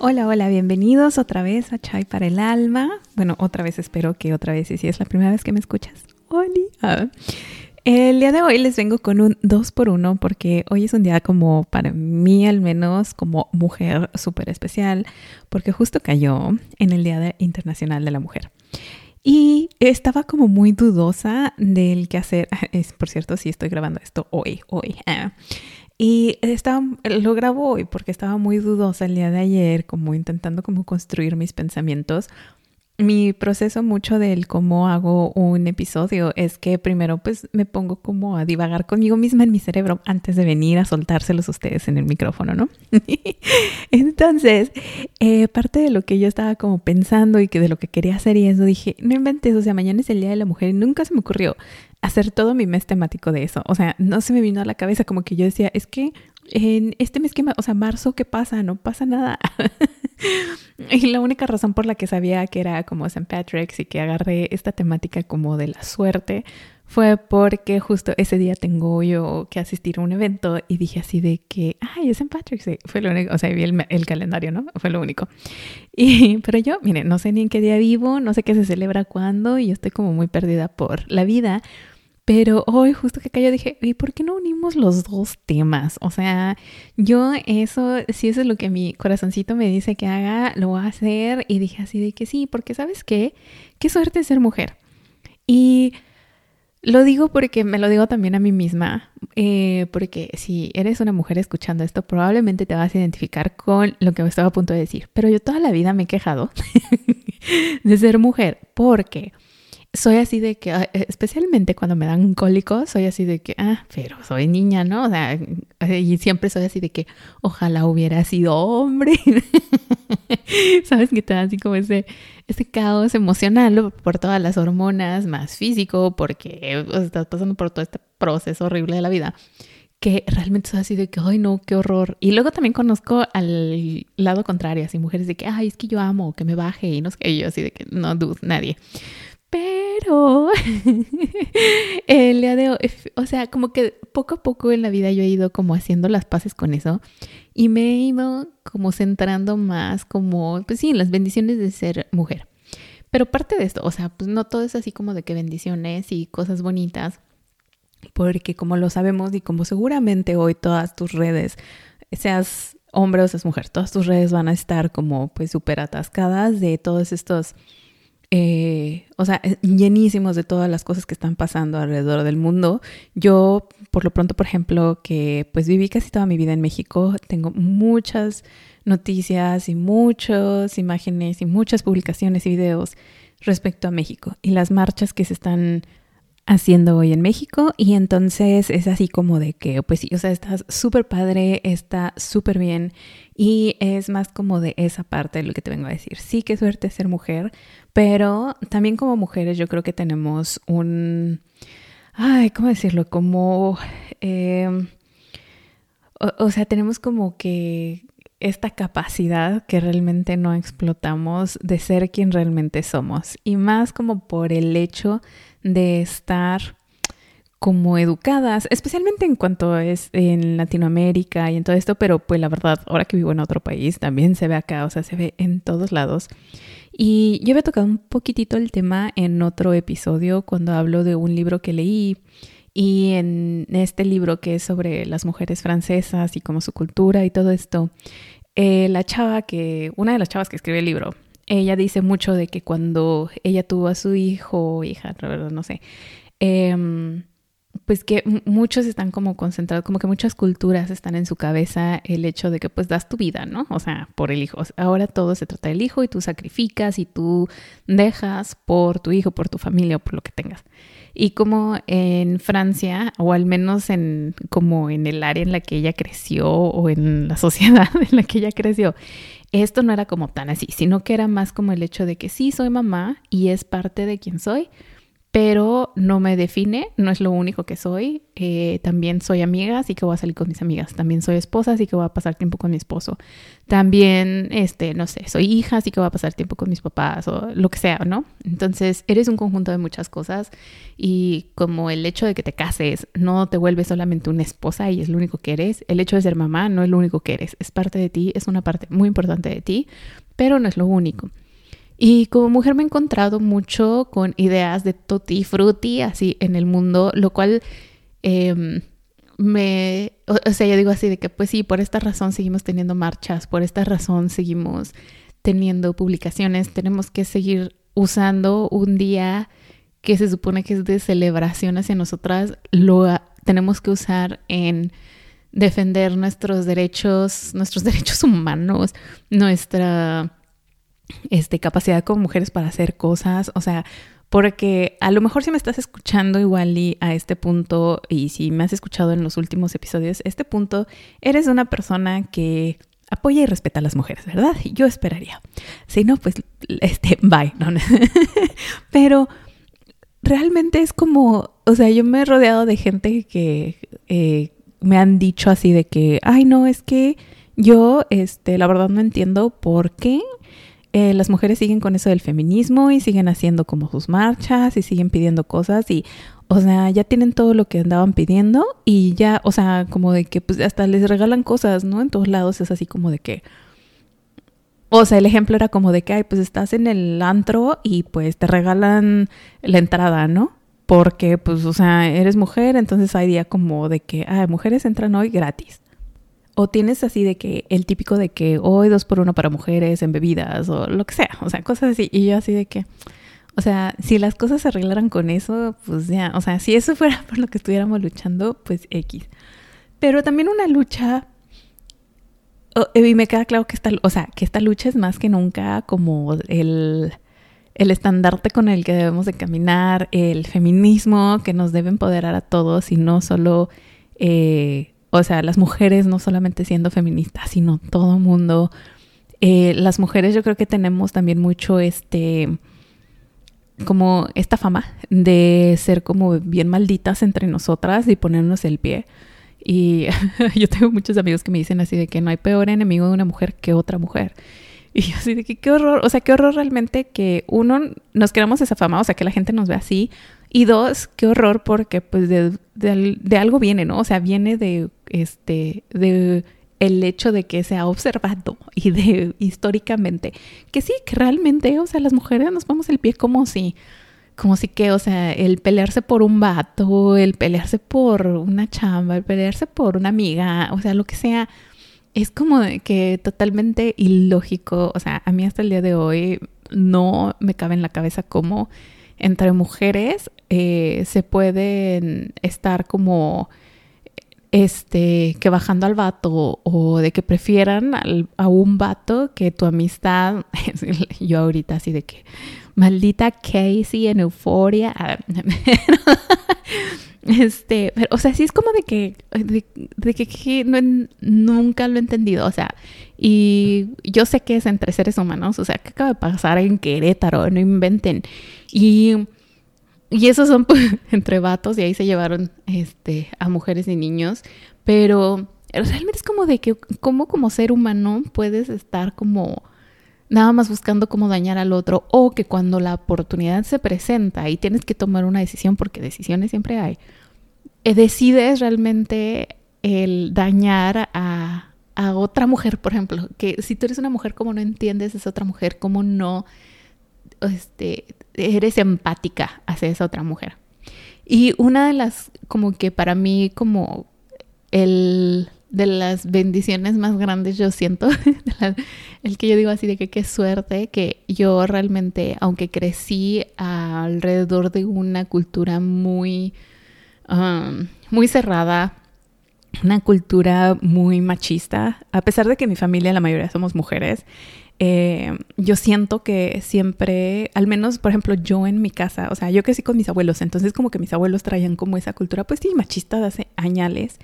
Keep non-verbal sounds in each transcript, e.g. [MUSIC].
Hola, hola, bienvenidos otra vez a Chai para el Alma. Bueno, otra vez espero que otra vez, y si es la primera vez que me escuchas. Hola. El día de hoy les vengo con un 2 por 1 porque hoy es un día como para mí al menos como mujer súper especial porque justo cayó en el Día Internacional de la Mujer. Y estaba como muy dudosa del qué hacer. [LAUGHS] Es, por cierto, sí estoy grabando esto hoy, hoy. Ah. Y estaba, lo grabo hoy porque estaba muy dudosa el día de ayer, como intentando como construir mis pensamientos. Mi proceso mucho del cómo hago un episodio es que primero pues me pongo como a divagar conmigo misma en mi cerebro antes de venir a soltárselos ustedes en el micrófono, ¿no? [LAUGHS] Entonces, eh, parte de lo que yo estaba como pensando y que de lo que quería hacer y eso dije, no inventes, o sea, mañana es el Día de la Mujer y nunca se me ocurrió hacer todo mi mes temático de eso. O sea, no se me vino a la cabeza como que yo decía, es que en este mes que, o sea, marzo, ¿qué pasa? No pasa nada. [LAUGHS] [LAUGHS] y la única razón por la que sabía que era como St. Patrick's y que agarré esta temática como de la suerte fue porque justo ese día tengo yo que asistir a un evento y dije así de que, ay, es St. Patrick's Day. Fue lo único, o sea, vi el, el, calendario, ¿no? Fue lo único. Y, [LAUGHS] pero yo, miren, no sé ni en qué día vivo, no sé qué se celebra cuándo y yo estoy como muy perdida por la vida. Pero hoy justo que cayó dije, ¿y por qué no unimos los dos temas? O sea, yo eso, si eso es lo que mi corazoncito me dice que haga, lo voy a hacer. Y dije así de que sí, porque sabes qué, qué suerte ser mujer. Y lo digo porque me lo digo también a mí misma, eh, porque si eres una mujer escuchando esto, probablemente te vas a identificar con lo que estaba a punto de decir. Pero yo toda la vida me he quejado [LAUGHS] de ser mujer, porque soy así de que, ah, especialmente cuando me dan cólicos, soy así de que, ah, pero soy niña, ¿no? O sea, y siempre soy así de que, ojalá hubiera sido hombre. [LAUGHS] ¿Sabes? Que te da así como ese, ese caos emocional por todas las hormonas, más físico, porque estás pasando por todo este proceso horrible de la vida que realmente soy así de que, ay no, qué horror. Y luego también conozco al lado contrario, así mujeres de que, ay, es que yo amo, que me baje y no sé qué, yo así de que, no, dude, nadie. Pero [LAUGHS] el día de hoy, o sea, como que poco a poco en la vida yo he ido como haciendo las paces con eso y me he ido como centrando más como, pues sí, en las bendiciones de ser mujer. Pero parte de esto, o sea, pues no todo es así como de que bendiciones y cosas bonitas, porque como lo sabemos y como seguramente hoy todas tus redes, seas hombre o seas mujer, todas tus redes van a estar como pues súper atascadas de todos estos eh, o sea, eh, llenísimos de todas las cosas que están pasando alrededor del mundo. Yo, por lo pronto, por ejemplo, que pues viví casi toda mi vida en México, tengo muchas noticias y muchas imágenes y muchas publicaciones y videos respecto a México y las marchas que se están haciendo hoy en México y entonces es así como de que pues sí, o sea, está súper padre, está súper bien y es más como de esa parte de lo que te vengo a decir. Sí, qué suerte ser mujer, pero también como mujeres yo creo que tenemos un, ay, ¿cómo decirlo? Como, em, o sea, tenemos como que esta capacidad que realmente no explotamos de ser quien realmente somos y más como por el hecho de estar como educadas, especialmente en cuanto es en Latinoamérica y en todo esto, pero pues la verdad, ahora que vivo en otro país, también se ve acá, o sea, se ve en todos lados. Y yo había tocado un poquitito el tema en otro episodio cuando hablo de un libro que leí y en este libro que es sobre las mujeres francesas y como su cultura y todo esto, eh, la chava que, una de las chavas que escribe el libro, ella dice mucho de que cuando ella tuvo a su hijo hija, no sé, eh, pues que muchos están como concentrados, como que muchas culturas están en su cabeza el hecho de que pues das tu vida, ¿no? O sea, por el hijo. Ahora todo se trata del hijo y tú sacrificas y tú dejas por tu hijo, por tu familia o por lo que tengas. Y como en Francia, o al menos en como en el área en la que ella creció o en la [LAUGHS] sociedad en la que ella creció, esto no era como tan así, sino que era más como el hecho de que sí soy mamá y es parte de quien soy, pero no me define, no es lo único que soy. Eh, también soy amiga, así que voy a salir con mis amigas. También soy esposa, así que voy a pasar tiempo con mi esposo. También, este, no sé, soy hija, así que voy a pasar tiempo con mis papás o lo que sea, ¿no? Entonces, eres un conjunto de muchas cosas y como el hecho de que te cases no te vuelve solamente una esposa y es lo único que eres, el hecho de ser mamá no es lo único que eres, es parte de ti, es una parte muy importante de ti, pero no es lo único. Y como mujer me he encontrado mucho con ideas de tutti frutti así en el mundo, lo cual em, me, o, sea, yo digo así de que pues sí, por esta razón seguimos teniendo marchas, por esta razón seguimos teniendo publicaciones, tenemos que seguir usando un día que se supone que es de celebración hacia nosotras, lo tenemos que usar en defender nuestros derechos, nuestros [LAUGHS] derechos humanos, nuestra este, capacidad como mujeres para hacer cosas, o sea, porque a lo mejor si me estás escuchando igual y a este punto, y si me has escuchado en los últimos episodios, este punto, eres una persona que apoya y respeta a las mujeres, ¿verdad? Yo esperaría. Si no, pues, este, bye. [LAUGHS] Pero realmente es como, o sea, yo me he rodeado de gente que eh, me han dicho así de que, ay, no, es que yo, este, la verdad no entiendo por qué eh, las mujeres siguen con eso del feminismo y siguen haciendo como sus marchas y siguen pidiendo cosas y, o sea, ya tienen todo lo que andaban pidiendo y ya, o sea, como de que pues hasta les regalan cosas, ¿no? En todos lados es así como de que, o sea, el ejemplo era como de que, ay, pues estás en el antro y pues te regalan la entrada, ¿no? Porque, pues, o sea, eres mujer, entonces hay día como de que, ay, mujeres entran hoy gratis. O tienes así de que el típico de que hoy dos por uno para mujeres en bebidas o lo que sea, o sea, cosas así. Y yo así de que, o sea, si las cosas se arreglaran con eso, pues ya, o sea, si eso [LAUGHS] fuera por lo que estuviéramos luchando, pues X. Pero también una lucha, y me queda claro que esta, o sea, que esta lucha es más que nunca como el, el estandarte con el que debemos de caminar, el feminismo que nos debe empoderar a todos y no solo... Eh, o sea, las mujeres no solamente siendo feministas, sino todo mundo. Eh, las mujeres yo creo que tenemos también mucho este como esta fama de ser como bien malditas entre nosotras y ponernos el pie. Y [LAUGHS] yo tengo muchos amigos que me dicen así de que no hay peor enemigo de una mujer que otra mujer. Y yo así de que qué horror, o sea, qué horror realmente que uno nos queramos esa fama, o sea, que la gente nos ve así. Y dos, qué horror porque pues de, de algo viene, ¿no? O sea, viene de este, de el hecho de que se ha observado [LAUGHS] y de históricamente que sí, que realmente, o sea, las mujeres nos vamos el pie como si, como si que, o sea, el pelearse por un vato, el pelearse por una chamba, el pelearse por una amiga, o sea, lo que sea, es como que totalmente ilógico, o sea, a mí hasta el día de hoy no me cabe en la cabeza cómo entre mujeres eh, se pueden estar como este, que bajando al vato o de que prefieran a un vato que tu amistad, [LAUGHS] yo ahorita así de que, maldita Casey en euforia, [LAUGHS] este, pero, o sea, sí es como de que, de, que, nunca lo he entendido, o sea, y yo sé que es entre seres humanos, o sea, ¿qué acaba de pasar en Querétaro? No inventen. Y y esos son pues, [LAUGHS] entre vatos y ahí se llevaron este, a mujeres y niños. Pero realmente es como de que, ¿cómo como ser humano puedes estar como nada más buscando cómo dañar al otro o que cuando la oportunidad se presenta y tienes que tomar una decisión, porque decisiones siempre hay, eh, decides realmente el dañar a, a otra mujer, por ejemplo, que si tú eres una mujer, ¿cómo no entiendes a esa otra mujer? ¿Cómo no este, eres empática hacia esa otra mujer. Y una de las, como que para mí, como el de las bendiciones más grandes, yo siento, [LAUGHS] el que yo digo así de que qué suerte que yo realmente, aunque crecí alrededor de una cultura muy, um, muy cerrada, una cultura muy machista, a pesar de que mi familia la mayoría somos mujeres, eh, yo siento que siempre, al menos, por ejemplo, yo en mi casa, o sea, yo crecí con mis abuelos, entonces como que mis abuelos traían como esa cultura, pues sí, machista de hace añales,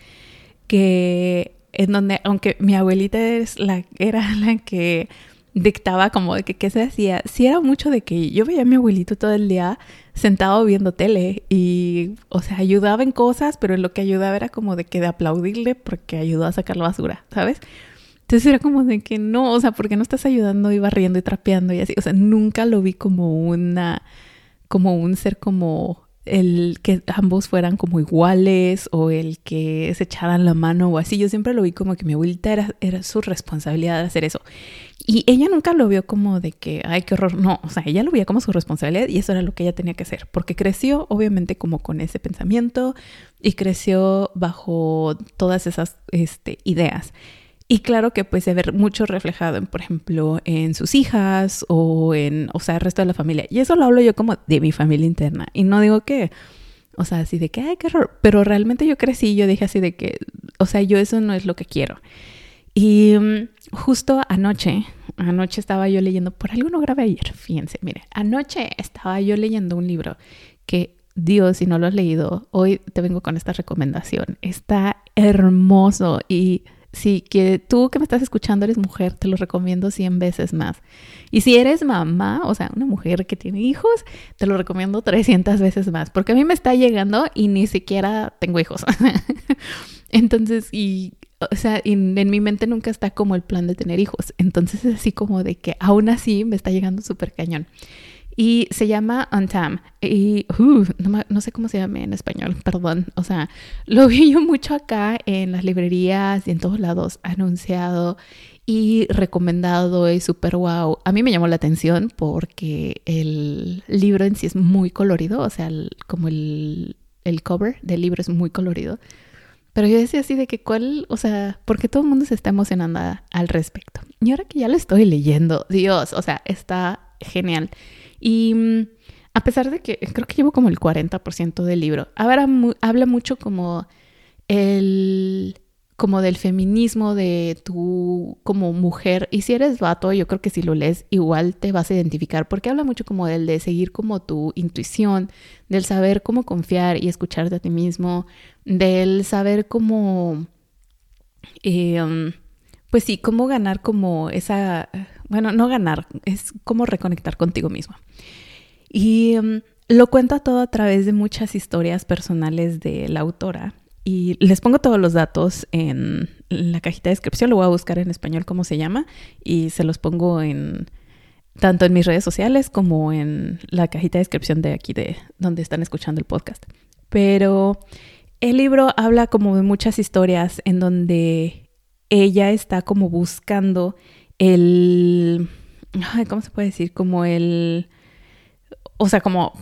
que en donde, aunque mi abuelita era [LAUGHS] la que dictaba como de que qué se hacía. Sí era mucho de que yo veía a mi abuelito todo el día sentado viendo tele y, o sea, ayudaba en cosas, pero lo que ayudaba era como de que de aplaudirle porque ayudó a sacar la basura, ¿sabes? Entonces era como de que no, o sea, porque no estás ayudando y barriendo y trapeando y así? O sea, nunca lo vi como una, como un ser como el que ambos fueran como iguales o el que se echaran la mano o así. Yo siempre lo vi como que mi abuelita era, era su responsabilidad de hacer eso. Y ella nunca lo vio como de que, ay, qué horror. No, o sea, ella lo veía como su responsabilidad y eso era lo que ella tenía que hacer. Porque creció obviamente como con ese pensamiento y creció bajo todas esas este, ideas. Y claro que pues se ve mucho reflejado, en, por ejemplo, en sus hijas o en, o sea, el resto de la familia. Y eso lo hablo yo como de mi familia interna. Y no digo que, o sea, así de que, ay, qué horror. Pero realmente yo crecí y yo dije así de que, o sea, yo eso no es lo que quiero. Y mm, justo anoche, anoche estaba yo leyendo, por algo no grabé ayer, fíjense, mire, anoche estaba yo leyendo un libro que Dios, si no lo has leído, hoy te vengo con esta recomendación. Está hermoso y si que tú que me estás escuchando eres mujer, te lo recomiendo 100 veces más. Y si eres mamá, o sea, una mujer que tiene hijos, te lo recomiendo 300 veces más, porque a mí me está llegando y ni siquiera tengo hijos. [LAUGHS] Entonces, y, o sea, en mi mente nunca está como el plan de tener hijos. Entonces es así como de que aún así me está llegando súper cañón. Y se llama Untam. Y uh, no, sé cómo se llama en español, perdón. O sea, lo vi yo mucho acá en las librerías y en todos lados anunciado y recomendado y súper wow. A mí me llamó la atención porque el libro en sí es muy colorido, o sea, como el, el cover del libro es muy colorido. Pero yo decía así de que cuál, o sea, porque todo el mundo se está emocionando al respecto. Y ahora que ya lo estoy leyendo, Dios, o sea, está genial. Y mm, a pesar de que creo que llevo como el 40% del libro, habla, habla mucho como el como del feminismo de tú como mujer. Y si eres vato yo creo que si lo lees igual te vas a identificar porque habla mucho como del de seguir como tu intuición del saber cómo confiar y escucharte a ti mismo del saber cómo eh, um, pues sí cómo ganar como esa bueno, no ganar, es como reconectar contigo mismo. Y mm, lo cuenta todo a través de muchas historias personales de la autora. Y les pongo todos los datos en la cajita de descripción, lo voy a buscar en español cómo se llama y se los pongo en tanto en mis redes sociales como en la cajita de descripción de aquí de donde están escuchando el podcast. Pero el libro habla como de muchas historias en donde ella está como buscando el, ¿cómo se puede decir? Como el, o sea, como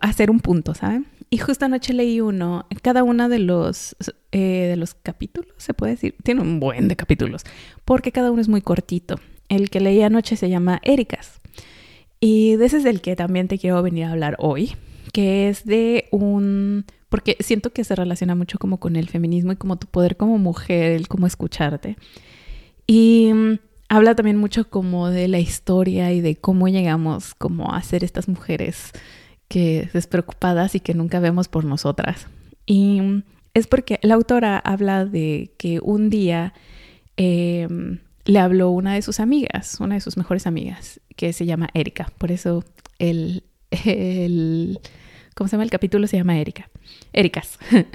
hacer un punto, ¿saben? Y justo anoche leí uno, cada uno de los, eh, de los capítulos, se puede decir, tiene un buen de capítulos, porque cada uno es muy cortito. El que leí anoche se llama Éricas. Y de ese es el que también te quiero venir a hablar hoy, que es de un, porque siento que se relaciona mucho como con el feminismo y como tu poder como mujer, el cómo escucharte. Y habla también mucho como de la historia y de cómo llegamos como a ser estas mujeres que despreocupadas y que nunca vemos por nosotras. Y es porque la autora habla de que un día em, le habló una de sus amigas, una de sus mejores amigas, que se llama Erika. Por eso el, el ¿cómo se llama? El capítulo se llama Erika. Ericas. [LAUGHS]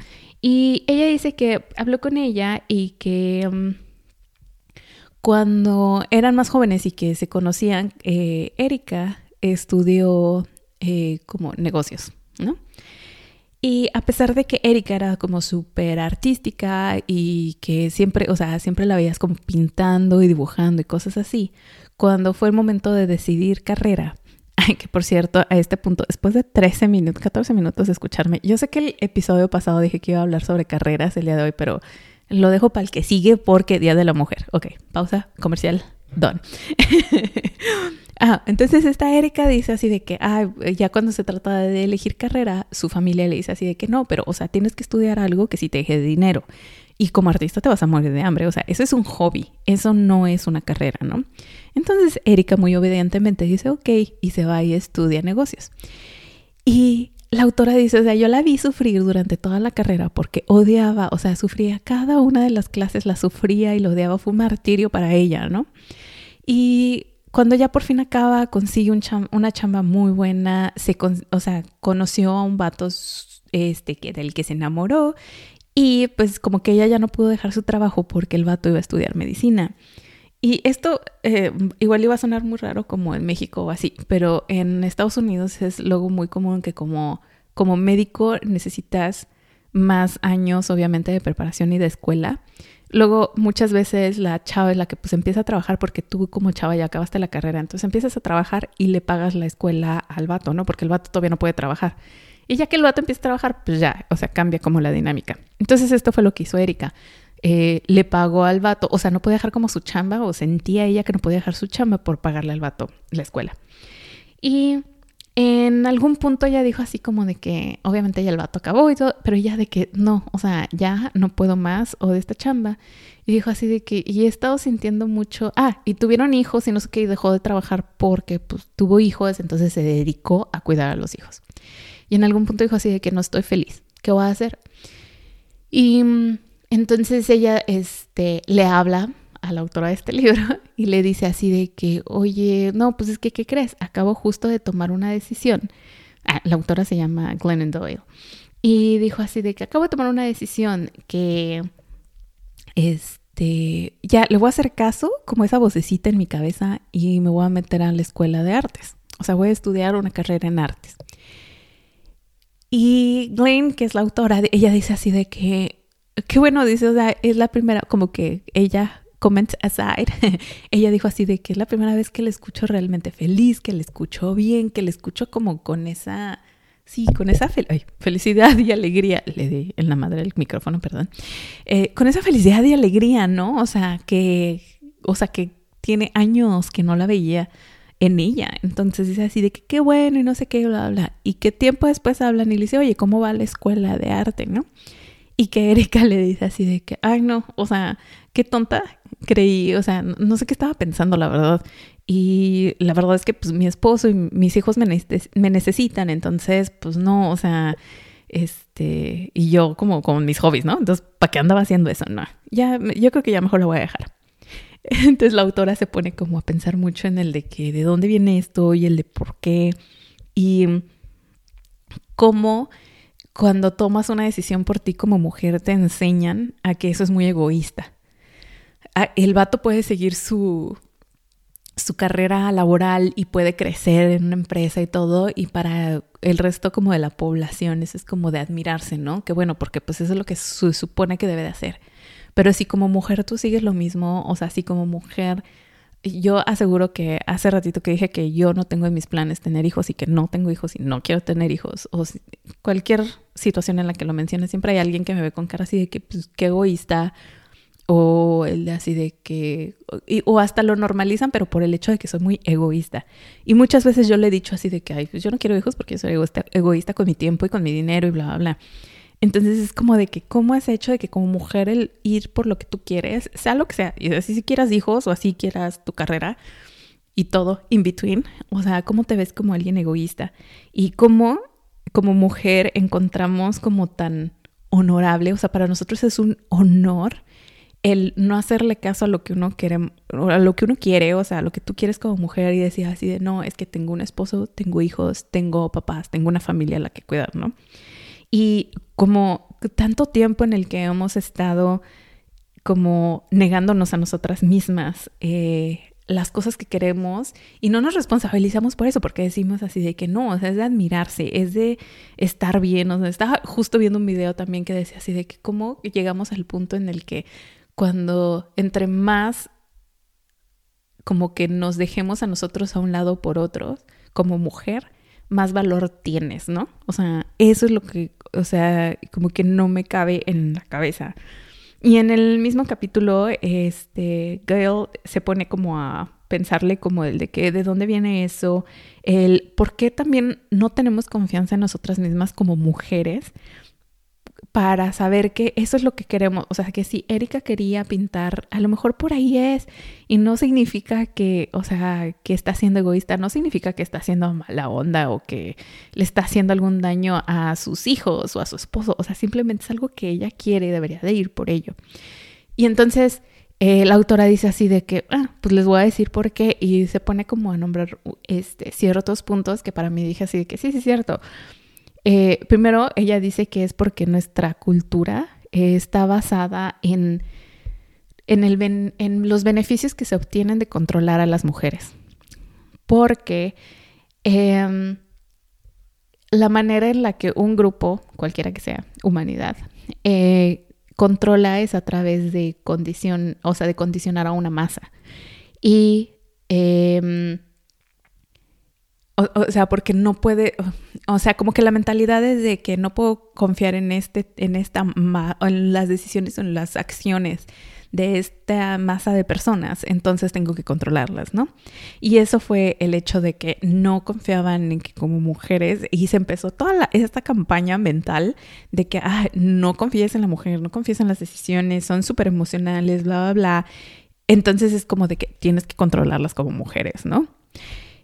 y ella dice que habló con ella y que... Em, cuando eran más jóvenes y que se conocían, eh, Erika estudió eh, como negocios, ¿no? Y a pesar de que Erika era como súper artística y que siempre, o sea, siempre la veías como pintando y dibujando y cosas así, cuando fue el momento de decidir carrera, [LAUGHS] que por cierto, a este punto, después de 13 minutos, 14 minutos de escucharme, yo sé que el episodio pasado dije que iba a hablar sobre carreras el día de hoy, pero lo dejo para el que sigue porque Día de la Mujer. Ok, pausa, comercial, done. [LAUGHS] ah, entonces esta Erika dice así de que, ah, ya cuando se trata de elegir carrera, su familia le dice así de que no, pero, o sea, tienes que estudiar algo que sí te deje dinero. Y como artista te vas a morir de hambre. O sea, eso es un hobby. Eso no es una carrera, ¿no? Entonces Erika muy obedientemente dice, ok, y se va y estudia negocios. Y la autora dice, o sea, yo la vi sufrir durante toda la carrera porque odiaba, o sea, sufría cada una de las clases, la sufría y lo odiaba, fue un martirio para ella, ¿no? Y cuando ya por fin acaba, consigue un una chamba muy buena, se o sea, conoció a un vato este, que, del que se enamoró y pues como que ella ya no pudo dejar su trabajo porque el vato iba a estudiar medicina. Y esto eh, igual iba a sonar muy raro como en México o así, pero en Estados Unidos es luego muy común que como, como médico necesitas más años obviamente de preparación y de escuela. Luego muchas veces la chava es la que pues empieza a trabajar porque tú como chava ya acabaste la carrera, entonces empiezas a trabajar y le pagas la escuela al vato, ¿no? Porque el vato todavía no puede trabajar. Y ya que el vato empieza a trabajar, pues ya, o sea, cambia como la dinámica. Entonces esto fue lo que hizo Erika. Eh, le pagó al vato, o sea, no podía dejar como su chamba, o sentía ella que no podía dejar su chamba por pagarle al vato la escuela. Y en algún punto ella dijo así como de que, obviamente ya el vato acabó y todo, pero ella de que no, o sea, ya no puedo más o de esta chamba. Y dijo así de que, y he estado sintiendo mucho, ah, y tuvieron hijos y no sé qué, y dejó de trabajar porque pues tuvo hijos, entonces se dedicó a cuidar a los hijos. Y en algún punto dijo así de que no estoy feliz, ¿qué voy a hacer? Y mm, entonces ella este, le habla a la autora de este [LAUGHS] libro y le dice así de que, oye, no, pues es que, ¿qué crees? Acabo justo de tomar una decisión. Ah, la autora se llama Glennon Doyle. Y dijo así de que acabo de tomar una decisión que, este, ya le voy a hacer caso como esa vocecita en mi cabeza y me voy a meter a la escuela de artes. O sea, voy a estudiar una carrera en artes. Y Glenn, que es la autora, ella dice así de que, qué bueno, dice, o sea, es la primera, como que ella, comment aside, [LAUGHS] ella dijo así de que es la primera vez que le escucho realmente feliz, que le escucho bien, que le escucho como con esa, sí, con esa felicidad y alegría, le di en la madre del micrófono, perdón, eh, con esa felicidad y alegría, ¿no? O sea, que, o sea, que tiene años que no la veía en ella. Entonces dice así de que qué bueno y no sé qué, bla, bla. Y que tiempo después hablan y le dice, oye, ¿cómo va la escuela de arte, no? Y que Erika le dice así de que, ay, no, o sea, qué tonta creí, o sea, no sé qué estaba pensando, la verdad. Y la verdad es que pues mi esposo y mis hijos me, me necesitan, entonces, pues no, o sea, este, y yo como con mis hobbies, ¿no? Entonces, ¿para qué andaba haciendo eso? No, ya, yo creo que ya mejor lo voy a dejar. [LAUGHS] Entonces la autora se pone como a pensar mucho en el de que de dónde viene esto y el de por qué y cómo cuando tomas una decisión por ti como mujer te enseñan a que eso es muy egoísta. El vato puede seguir su, su carrera laboral y puede crecer en una empresa y todo y para el resto como de la población eso es como de admirarse, ¿no? Que bueno, porque pues eso es lo que se supone que debe de hacer. Pero si como mujer tú sigues lo mismo, o sea, si como mujer, yo aseguro que hace ratito que dije que yo no tengo en mis planes tener hijos y que no tengo hijos y no quiero tener hijos, o cualquier situación en la que lo mencione, siempre hay alguien que me ve con cara así de que, pues, qué egoísta, o el de así de que, o hasta lo normalizan, pero por el hecho de que soy muy egoísta. Y muchas veces yo le he dicho así de que, ay, pues yo no quiero hijos porque yo soy egoísta, egoísta con mi tiempo y con mi dinero y bla, bla, bla. Entonces es como de que, ¿cómo has hecho de que como mujer el ir por lo que tú quieres, sea lo que sea, y así si quieras hijos o así quieras tu carrera y todo in between, o sea, ¿cómo te ves como alguien egoísta? Y cómo como mujer encontramos como tan honorable, o sea, para nosotros es un honor el no hacerle caso a lo que uno quiere, a lo que uno quiere, o sea, a lo que tú quieres como mujer y decir así de, no, es que tengo un esposo, tengo hijos, tengo papás, tengo una familia a la que cuidar, ¿no? Y como tanto tiempo en el que hemos estado como negándonos a nosotras mismas eh, las cosas que queremos y no nos responsabilizamos por eso, porque decimos así de que no, o sea, es de admirarse, es de estar bien. O sea, estaba justo viendo un video también que decía así de que cómo llegamos al punto en el que cuando entre más como que nos dejemos a nosotros a un lado por otros, como mujer, más valor tienes, ¿no? O sea, eso es lo que, o sea, como que no me cabe en la cabeza. Y en el mismo capítulo, este, Gail se pone como a pensarle como el de que de dónde viene eso, el por qué también no tenemos confianza en nosotras mismas como mujeres, para saber que eso es lo que queremos. O sea, que si Erika quería pintar, a lo mejor por ahí es. Y no significa que, o sea, que está siendo egoísta, no significa que está haciendo mala onda o que le está haciendo algún daño a sus hijos o a su esposo. O sea, simplemente es algo que ella quiere y debería de ir por ello. Y entonces eh, la autora dice así de que, ah, pues les voy a decir por qué y se pone como a nombrar este, ciertos puntos que para mí dije así de que sí, sí es cierto. Eh, primero, ella dice que es porque nuestra cultura está basada en, en los beneficios que se obtienen de controlar a las mujeres. Porque em, la manera en la que un grupo, cualquiera que sea, humanidad, eh, controla es a través de condición, o sea, de condicionar a una masa. Y, em, o, sea, porque no puede, o sea, como que la mentalidad es de que no puedo confiar en este, en esta, en las decisiones en las acciones de esta masa de personas, entonces tengo que controlarlas, ¿no? Y eso fue el hecho de que no confiaban en que como mujeres y se empezó toda esta campaña mental de que no confíes en la mujer, no confíes en las decisiones, son súper emocionales, bla, bla, bla. Entonces es como de que tienes que controlarlas como mujeres, ¿no?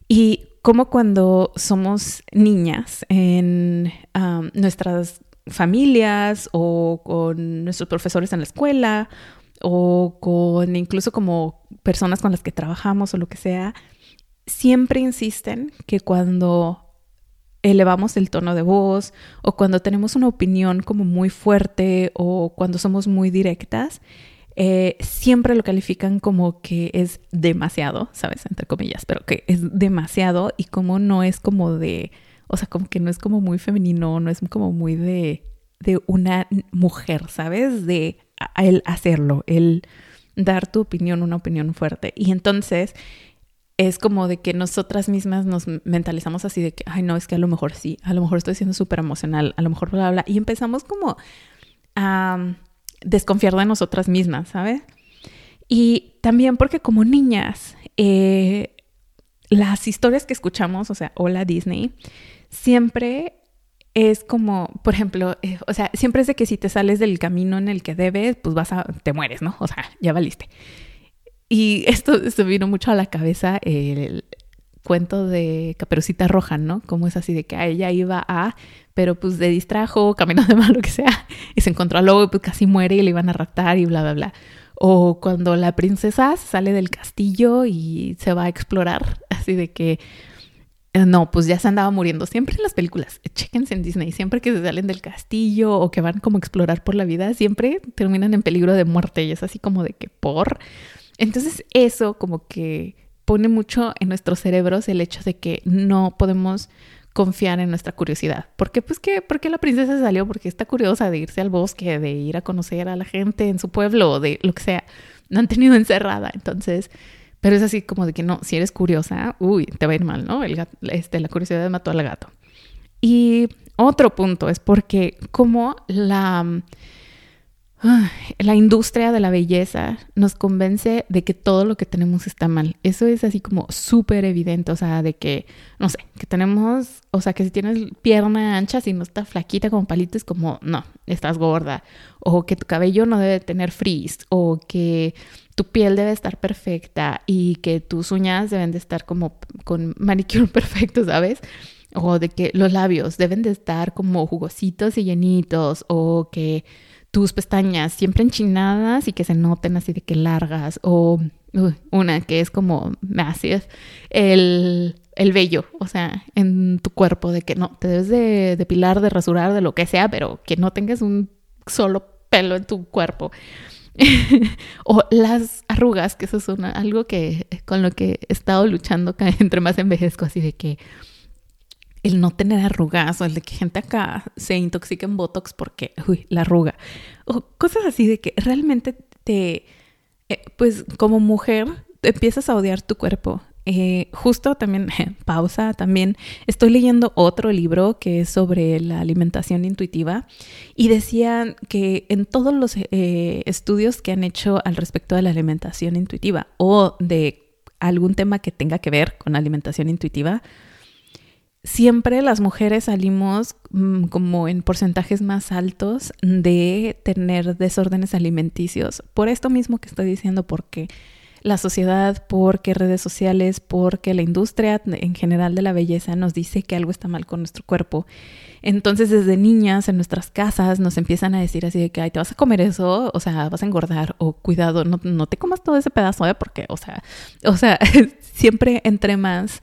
Y como cuando somos niñas en nuestras familias o con nuestros profesores en la escuela o con incluso como personas con las que trabajamos o lo que sea, siempre insisten que cuando elevamos el tono de voz o cuando tenemos una opinión como muy fuerte o cuando somos muy directas, eh, siempre lo califican como que es demasiado, ¿sabes? Entre comillas, pero que es demasiado y como no es como de, o sea, como que no es como muy femenino, no es como muy de, de una mujer, ¿sabes? De el hacerlo, el dar tu opinión, una opinión fuerte. Y entonces es como de que nosotras mismas nos mentalizamos así de que, ay, no, es que a lo mejor sí, a lo mejor estoy siendo súper emocional, a lo mejor bla, bla, bla. Y empezamos como a desconfiar de nosotras mismas, ¿sabes? Y también porque como niñas, eh, las historias que escuchamos, o sea, hola Disney, siempre es como, por ejemplo, eh, o sea, siempre es de que si te sales del camino en el que debes, pues vas a, te mueres, ¿no? [LAUGHS] O sea, ya valiste. Y esto se vino mucho a la cabeza el cuento de Caperucita Roja, ¿no? Como es así de que a ella iba a, pero pues de distrajo, caminó de mal, [LAUGHS] lo que sea, y se encontró al lobo y pues casi muere y le iban a raptar y bla, bla, bla. O cuando la princesa sale del castillo y se va a explorar, [LAUGHS] así de que eh, no, pues ya se andaba muriendo. Siempre en las películas, chequense en Disney, siempre que se salen del castillo o que van como a explorar por la vida, siempre terminan en peligro de muerte y es así como de que por. Entonces eso como que pone mucho en nuestros cerebros el hecho de que no podemos confiar en nuestra curiosidad. ¿Por qué? Pues que, porque la princesa salió, porque está curiosa de irse al bosque, de ir a conocer a la gente en su pueblo, de lo que sea. No han tenido [LAUGHS] encerrada. Entonces, pero es así como de que no, si eres curiosa, uy, te va a ir mal, ¿no? El este, la curiosidad mató al gato. Y otro punto es porque como la, la industria de la belleza nos convence de que todo lo que tenemos está mal. Eso es así como súper evidente, o sea, de que, no sé, que tenemos, o sea, que si tienes pierna ancha, si no está flaquita como palito, es como, no, estás gorda. O que tu cabello no debe tener frizz, o que tu piel debe estar perfecta y que tus uñas deben de estar como con manicure [LAUGHS] perfecto, ¿sabes? O de que los labios deben de estar como jugositos y llenitos o que tus pestañas siempre enchinadas y que se noten así de que largas o una que es como massive, el, el vello, o sea, en tu cuerpo de que no, te debes de depilar, de rasurar, de lo que sea, pero que no tengas un solo pelo en tu cuerpo. [LAUGHS] o las arrugas, que eso es algo que con lo que he estado luchando entre más envejezco, así de que el no tener arrugas o el de que gente acá se intoxique en Botox porque, uy, la arruga. O cosas así de que realmente te, eh, pues como mujer, empiezas a odiar tu cuerpo eh, justo también, [LAUGHS] pausa, también estoy leyendo otro libro que es sobre la alimentación intuitiva y decían que en todos los eh, estudios que han hecho al respecto de la alimentación intuitiva o de algún tema que tenga que ver con alimentación intuitiva, siempre las mujeres salimos mm, como en porcentajes más altos de tener desórdenes alimenticios. Por esto mismo que estoy diciendo, porque la sociedad, porque redes sociales, porque la industria en general de la belleza nos dice que algo está mal con nuestro cuerpo. Entonces desde niñas en nuestras casas nos empiezan a decir así de que, ay, te vas a comer eso, o sea, vas a engordar, o cuidado, no, no te comas todo ese pedazo, ¿eh? Porque, o sea, o sea, [LAUGHS] siempre entre más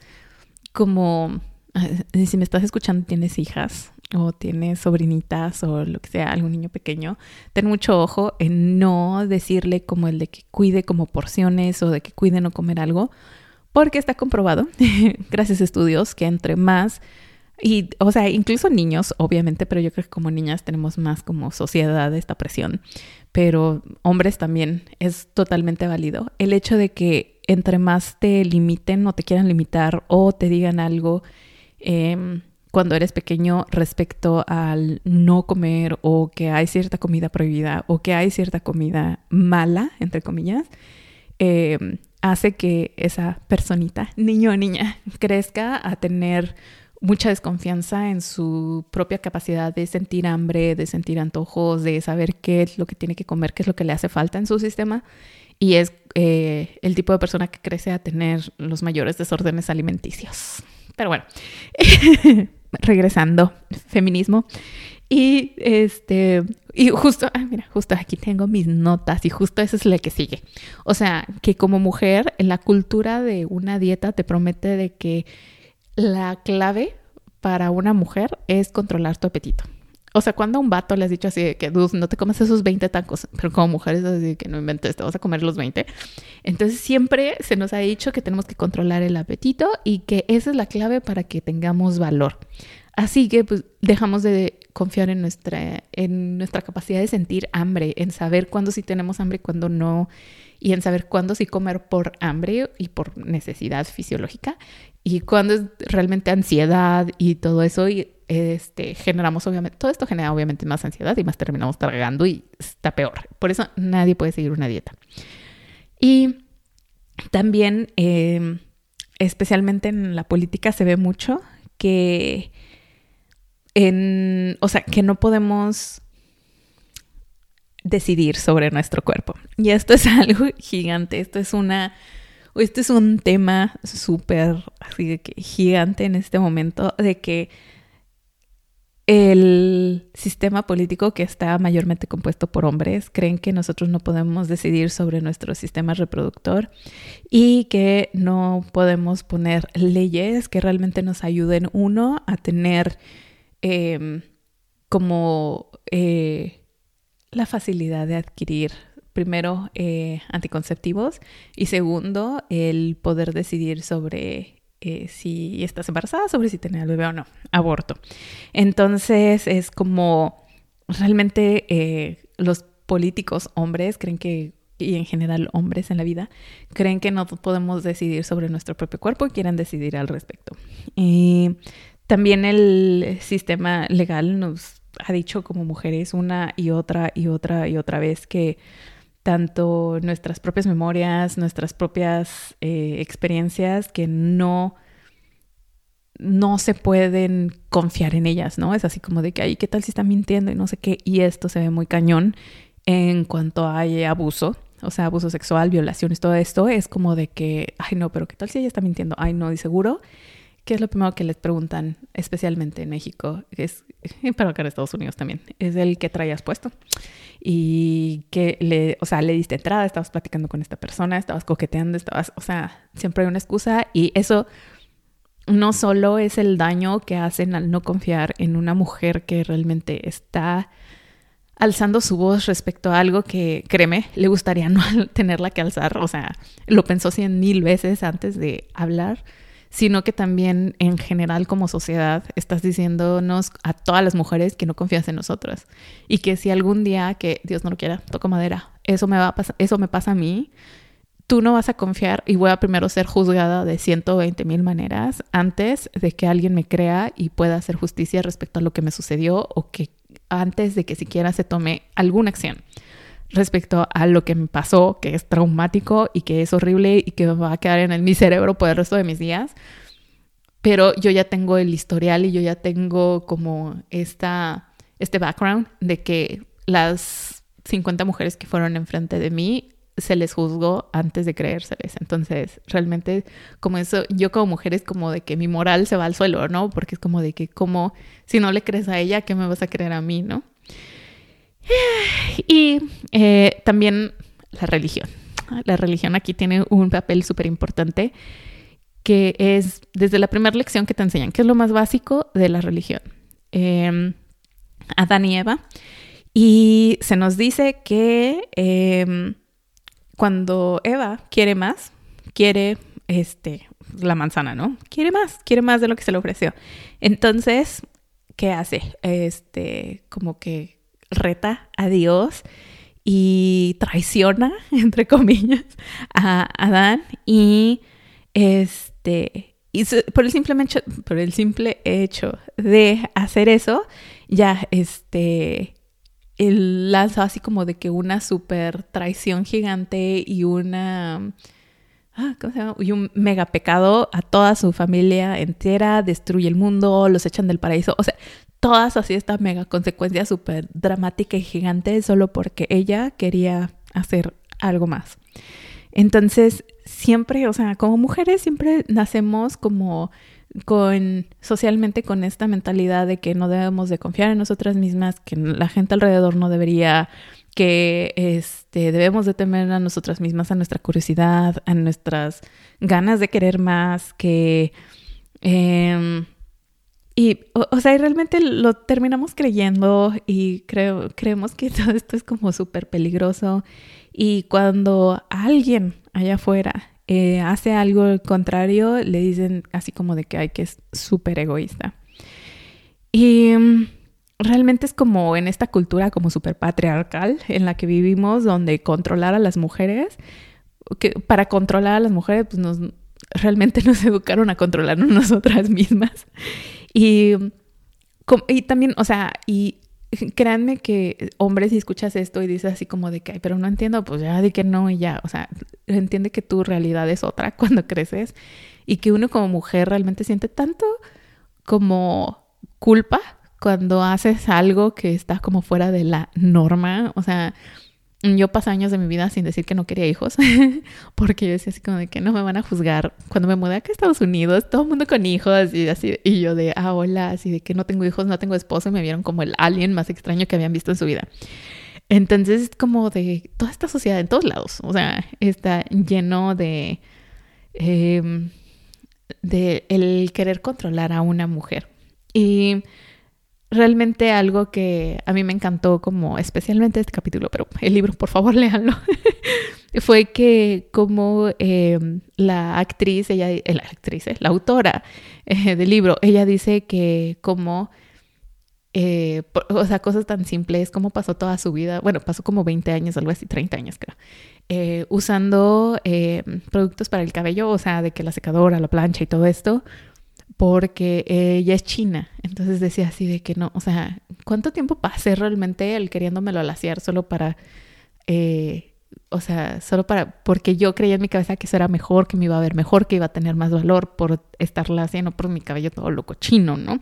como, [LAUGHS] si me estás escuchando, tienes hijas, o tienes sobrinitas o lo que sea, algún niño pequeño, ten mucho ojo en no decirle como el de que cuide como porciones o de que cuide no comer algo, porque está comprobado, [LAUGHS] gracias a estudios, que entre más, y o sea, incluso niños, obviamente, pero yo creo que como niñas tenemos más como sociedad esta presión, pero hombres también es totalmente válido. El hecho de que entre más te limiten o te quieran limitar o te digan algo, eh, cuando eres pequeño respecto al no comer o que hay cierta comida prohibida o que hay cierta comida mala, entre comillas, eh, hace que esa personita, niño o niña, [LAUGHS] crezca a tener mucha desconfianza en su propia capacidad de sentir hambre, de sentir antojos, de saber qué es lo que tiene que comer, qué es lo que le hace falta en su sistema. Y es eh, el tipo de persona que crece a tener los mayores desórdenes alimenticios. Pero bueno, [LAUGHS] regresando, feminismo. Y este, y justo, mira, justo aquí tengo mis notas y justo eso es la que sigue. O sea, que como mujer, la cultura de una dieta te promete de que la clave para una mujer es controlar tu apetito. O sea, cuando a un vato le has dicho así de que, no te comes esos 20 tacos, pero como mujeres así de que no inventes, te vas a comer los 20. Entonces siempre se nos ha dicho que tenemos que controlar el apetito y que esa es la clave para que tengamos valor. Así que pues dejamos de confiar en nuestra, en nuestra capacidad de sentir hambre, en saber cuándo sí tenemos hambre y cuándo no, y en saber cuándo sí comer por hambre y por necesidad fisiológica, y cuándo es realmente ansiedad y todo eso. Y este, generamos obviamente, todo esto genera obviamente más ansiedad y más terminamos tragando y está peor. Por eso nadie puede seguir una dieta. Y también, em, especialmente en la política, se ve mucho que en, o sea, que no podemos decidir sobre nuestro cuerpo. Y esto es [LAUGHS] algo gigante, esto es una, esto es un tema súper gigante en este momento de que el sistema político que está mayormente compuesto por hombres creen que nosotros no podemos decidir sobre nuestro sistema reproductor y que no podemos poner leyes que realmente nos ayuden uno a tener em, como eh, la facilidad de adquirir primero eh, anticonceptivos y segundo el poder decidir sobre eh, si estás embarazada, sobre si tener el bebé o no, aborto. Entonces es como realmente eh, los políticos hombres creen que, y en general hombres en la vida, creen que no podemos decidir sobre nuestro propio cuerpo y quieren decidir al respecto. Y también el sistema legal nos ha dicho como mujeres una y otra y otra y otra vez que tanto nuestras propias memorias, nuestras propias eh, experiencias que no, no se pueden confiar en ellas, ¿no? Es así como de que, ay, ¿qué tal si está mintiendo y no sé qué? Y esto se ve muy cañón en cuanto hay abuso, o sea, abuso sexual, violaciones, todo esto, es como de que, ay, no, pero ¿qué tal si ella está mintiendo? Ay, no, y seguro. ¿Qué es lo primero que les preguntan, especialmente en México? Es, [LAUGHS] pero acá en Estados Unidos también, es el que traías puesto y que le, o sea, le diste entrada, estabas platicando con esta persona, estabas coqueteando, estabas, o sea, siempre hay una excusa y eso no solo es el daño que hacen al no confiar en una mujer que realmente está alzando su voz respecto a algo que, créeme, le gustaría [LAUGHS] no tenerla que alzar, o sea, lo pensó cien mil veces antes de hablar sino que también en general como sociedad estás diciéndonos a todas las mujeres que no confías en nosotras. Y que si algún día que Dios no lo quiera, toco madera, eso me va a eso me pasa a mí, tú no vas a confiar y voy a primero ser juzgada de 120 mil maneras antes de que alguien me crea y pueda hacer justicia respecto a lo que me sucedió o que antes de que siquiera se tome alguna acción respecto a lo que me pasó, que es traumático y que es horrible y que va a quedar en mi cerebro por el resto de mis días. Pero yo ya tengo el historial y yo ya tengo como esta, este background de que las 50 mujeres que fueron enfrente de mí se les juzgó antes de creérseles. Entonces, realmente, como eso, yo como mujer es como de que mi moral se va al suelo, ¿no? Porque es como de que, como, si no le crees a ella, ¿qué me vas a creer a mí, no? Y eh, también la religión. La religión aquí tiene un papel súper importante que es desde la primera lección que te enseñan, que es lo más básico de la religión. Eh, Adán y Eva. Y se nos dice que em, cuando Eva quiere más, quiere este, la manzana, ¿no? Quiere más, quiere más de lo que se le ofreció. Entonces, ¿qué hace? Este, como que reta a Dios y traiciona, [LAUGHS] entre comillas, a Adán y este, y por el, simplemente, por el simple hecho de hacer eso, ya este, él lanza así como de que una super traición gigante y una... Ah, ¿cómo se llama? Y un mega pecado a toda su familia entera, destruye el mundo, los echan del paraíso. O sea, todas así esta mega consecuencia súper dramática y gigante solo porque ella quería hacer algo más. Entonces, siempre, o sea, como mujeres siempre nacemos como con socialmente con esta mentalidad de que no debemos de confiar en nosotras mismas, que la gente alrededor no debería, que este, debemos de temer a nosotras mismas, a nuestra curiosidad, a nuestras ganas de querer más, que... Em, y, o, sea, y realmente lo terminamos creyendo y creo, creemos que [LAUGHS] todo esto es como súper peligroso. Y cuando alguien allá afuera eh, hace algo contrario, le dicen así como de que hay que es súper egoísta. Y mm, realmente es como en esta cultura como súper patriarcal en la que vivimos, donde controlar a las mujeres, que para controlar a las mujeres, pues nos, realmente [LAUGHS] nos educaron a controlarnos [LAUGHS] nosotras mismas. Y, y también, o sea, y créanme que hombres si escuchas esto y dices así como de que, pero no entiendo, pues ya di que no y ya, o sea, entiende que tu realidad es otra [LAUGHS] cuando creces y que uno como mujer realmente siente tanto como culpa cuando haces algo que está como fuera de la norma, o sea, yo pasé años de mi vida sin decir que no quería hijos, [LAUGHS] porque yo decía así como de que no me van a juzgar. Cuando me mudé a Estados Unidos, todo el mundo con hijos y así, y yo de, ah, hola, así de que no tengo hijos, no tengo esposo, y me vieron como el alien más extraño que habían visto en su vida. Entonces es como de toda esta sociedad en todos lados, o sea, está lleno de, em, de el querer controlar a una mujer. Y realmente algo que a mí me encantó como especialmente este capítulo, pero el libro por favor [LAUGHS] léanlo, fue que como em, la actriz, ella, eh, la actriz, eh, la autora eh, del libro, ella dice que como, o sea, cosas tan simples como pasó toda su vida, bueno, pasó como 20 años, algo así, 30 años creo, usando em, productos para el cabello, o sea, de que la secadora, la plancha y todo esto, porque ella es china. Entonces decía así de que no, o sea, ¿cuánto tiempo pasé realmente el queriéndomelo alaciar solo para, eh, o sea, solo para, porque yo creía en mi cabeza que eso era mejor, que me iba a ver mejor, que iba a tener más valor por estarla haciendo por mi cabello todo loco chino, ¿no?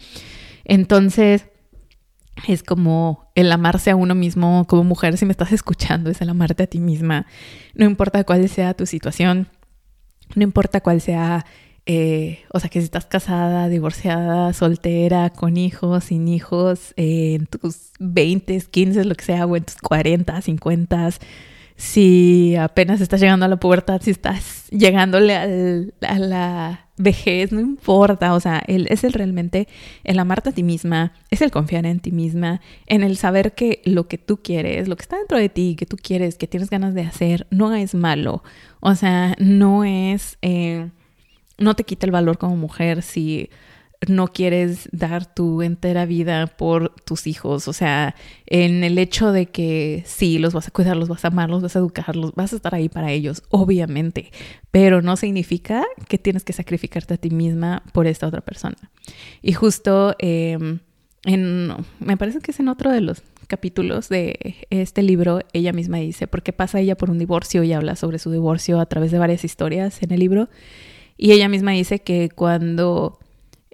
Entonces, es como el amarse a uno mismo como mujer, si me estás escuchando, es el amarte a ti misma. No importa cuál sea tu situación, no importa cuál sea eh, o sea, que si estás casada, divorciada, soltera, con hijos, sin hijos, eh, en tus 20, 15, lo que sea, o en tus 40, 50, si apenas estás llegando a la pubertad, si estás llegándole a la vejez, no importa, o sea, el, es el realmente el amarte a ti misma, es el confiar en ti misma, en el saber que lo que tú quieres, lo que está dentro de ti, que tú quieres, que tienes ganas de hacer, no es malo, o sea, no es... Eh, no te quita el valor como mujer si no quieres dar tu entera vida por tus hijos, o sea, en el hecho de que sí, los vas a cuidar, los vas a amar, los vas a educar, los vas a estar ahí para ellos, obviamente, pero no significa que tienes que sacrificarte a ti misma por esta otra persona. Y justo em, en, me parece que es en otro de los capítulos de este libro, ella misma dice, ¿por qué pasa ella por un divorcio? Y habla sobre su divorcio a través de varias historias en el libro. Y ella misma dice que cuando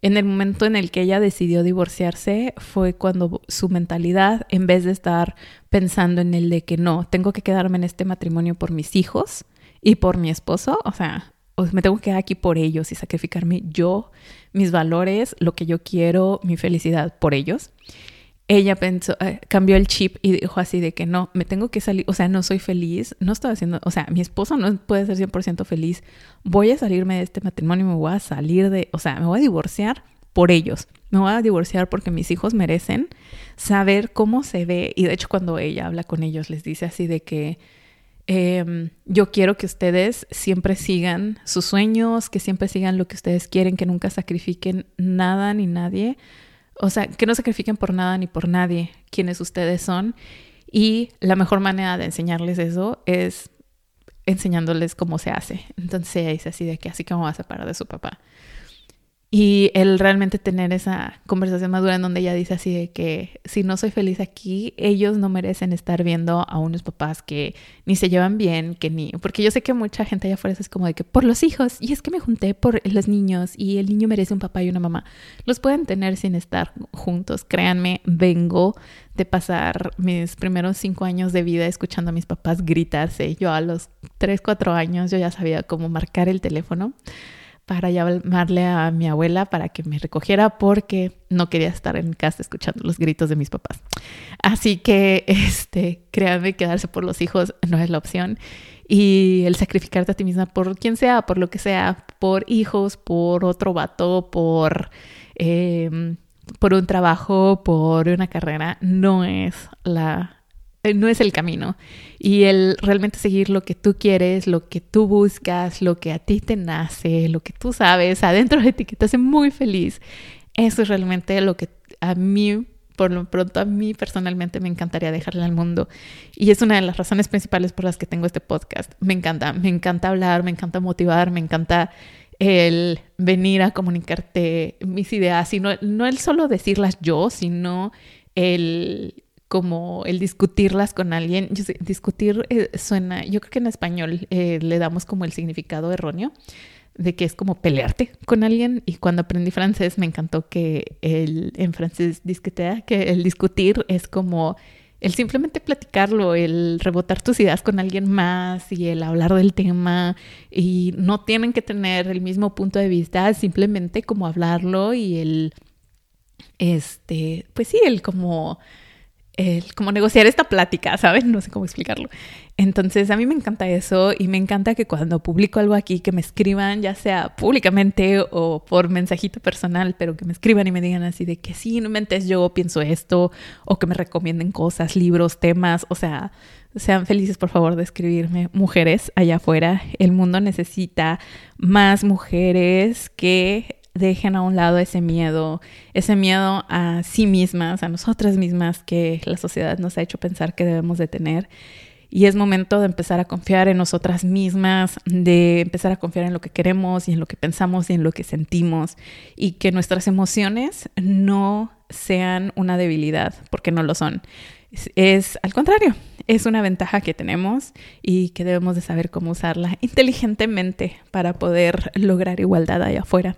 en el momento en el que ella decidió divorciarse fue cuando su mentalidad, en vez de estar pensando en el de que no, tengo que quedarme en este matrimonio por mis hijos y por mi esposo, o sea, me tengo que quedar aquí por ellos y sacrificarme yo, mis valores, lo que yo quiero, mi felicidad por ellos. Ella pensó, eh, cambió el chip y dijo así de que no, me tengo que salir, o sea, no soy feliz, no estoy haciendo, o sea, mi esposo no puede ser 100% feliz, voy a salirme de este matrimonio, me voy a salir de, o sea, me voy a divorciar por ellos, me voy a divorciar porque mis hijos merecen saber cómo se ve y de hecho cuando ella habla con ellos les dice así de que Em, yo quiero que ustedes siempre sigan sus sueños, que siempre sigan lo que ustedes quieren, que nunca sacrifiquen nada ni nadie. O sea, que no sacrifiquen por nada ni por nadie quienes ustedes son. Y la mejor manera de enseñarles eso es enseñándoles cómo se hace. Entonces es así de que así como va a separar de su papá. Y el realmente tener esa conversación madura en donde ella dice así de que si no soy feliz aquí, ellos no merecen estar viendo a unos papás que ni se llevan bien, que ni... Porque yo sé que mucha gente allá afuera es como de que por los hijos, y es que me junté por los niños y el niño merece un papá y una mamá. Los pueden tener sin estar juntos. Créanme, vengo de pasar mis primeros cinco años de vida escuchando a mis papás gritarse. Yo a los tres, cuatro años yo ya sabía cómo marcar el teléfono para llamarle a mi abuela para que me recogiera porque no quería estar en casa escuchando los gritos de mis papás. Así que, [LAUGHS] este, créanme, quedarse por los hijos no es la opción. Y el sacrificarte a ti misma por quien sea, por lo que sea, por hijos, por otro vato, por, em, por un trabajo, por una carrera, no es la no es el camino. Y el realmente seguir lo que tú quieres, lo que tú buscas, lo que a ti te nace, lo que tú sabes, adentro de ti que te hace muy feliz. Eso es realmente lo que a mí, por lo pronto, a mí personalmente me encantaría dejarle al mundo. Y es una de las razones principales por las que tengo este podcast. Me encanta, me encanta hablar, me encanta motivar, me encanta el venir a comunicarte mis ideas, y no, no el solo decirlas yo, sino el como el discutirlas con alguien. discutir eh, suena, yo creo que en español eh, le damos como el significado erróneo de que es como pelearte con alguien y cuando aprendí francés me encantó que el, en francés discutea, que el discutir es como el simplemente platicarlo, el rebotar tus ideas con alguien más y el hablar del tema y no tienen que tener el mismo punto de vista, simplemente como hablarlo y el, este, pues sí, el como el, como negociar esta plática, ¿saben? No sé cómo explicarlo. Entonces, a mí me encanta eso y me encanta que cuando publico algo aquí, que me escriban, ya sea públicamente o por mensajito personal, pero que me escriban y me digan así de que sí, no mentes, yo pienso esto, o que me recomienden cosas, libros, temas, o sea, sean felices por favor de escribirme. Mujeres allá afuera, el mundo necesita más mujeres que dejen a un lado ese miedo, ese miedo a sí mismas, a nosotras mismas que la sociedad nos ha hecho pensar que debemos de tener. Y es momento de empezar a confiar en nosotras mismas, de empezar a confiar en lo que queremos y en lo que pensamos y en lo que sentimos y que nuestras emociones no sean una debilidad, porque no lo son. Es, al contrario, es una ventaja que tenemos y que debemos de saber cómo usarla inteligentemente para poder lograr igualdad allá afuera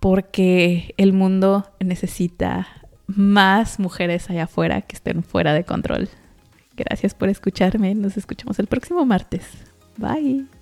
porque el mundo necesita más mujeres allá afuera que estén fuera de control. Gracias por escucharme. Nos escuchamos el próximo martes. Bye.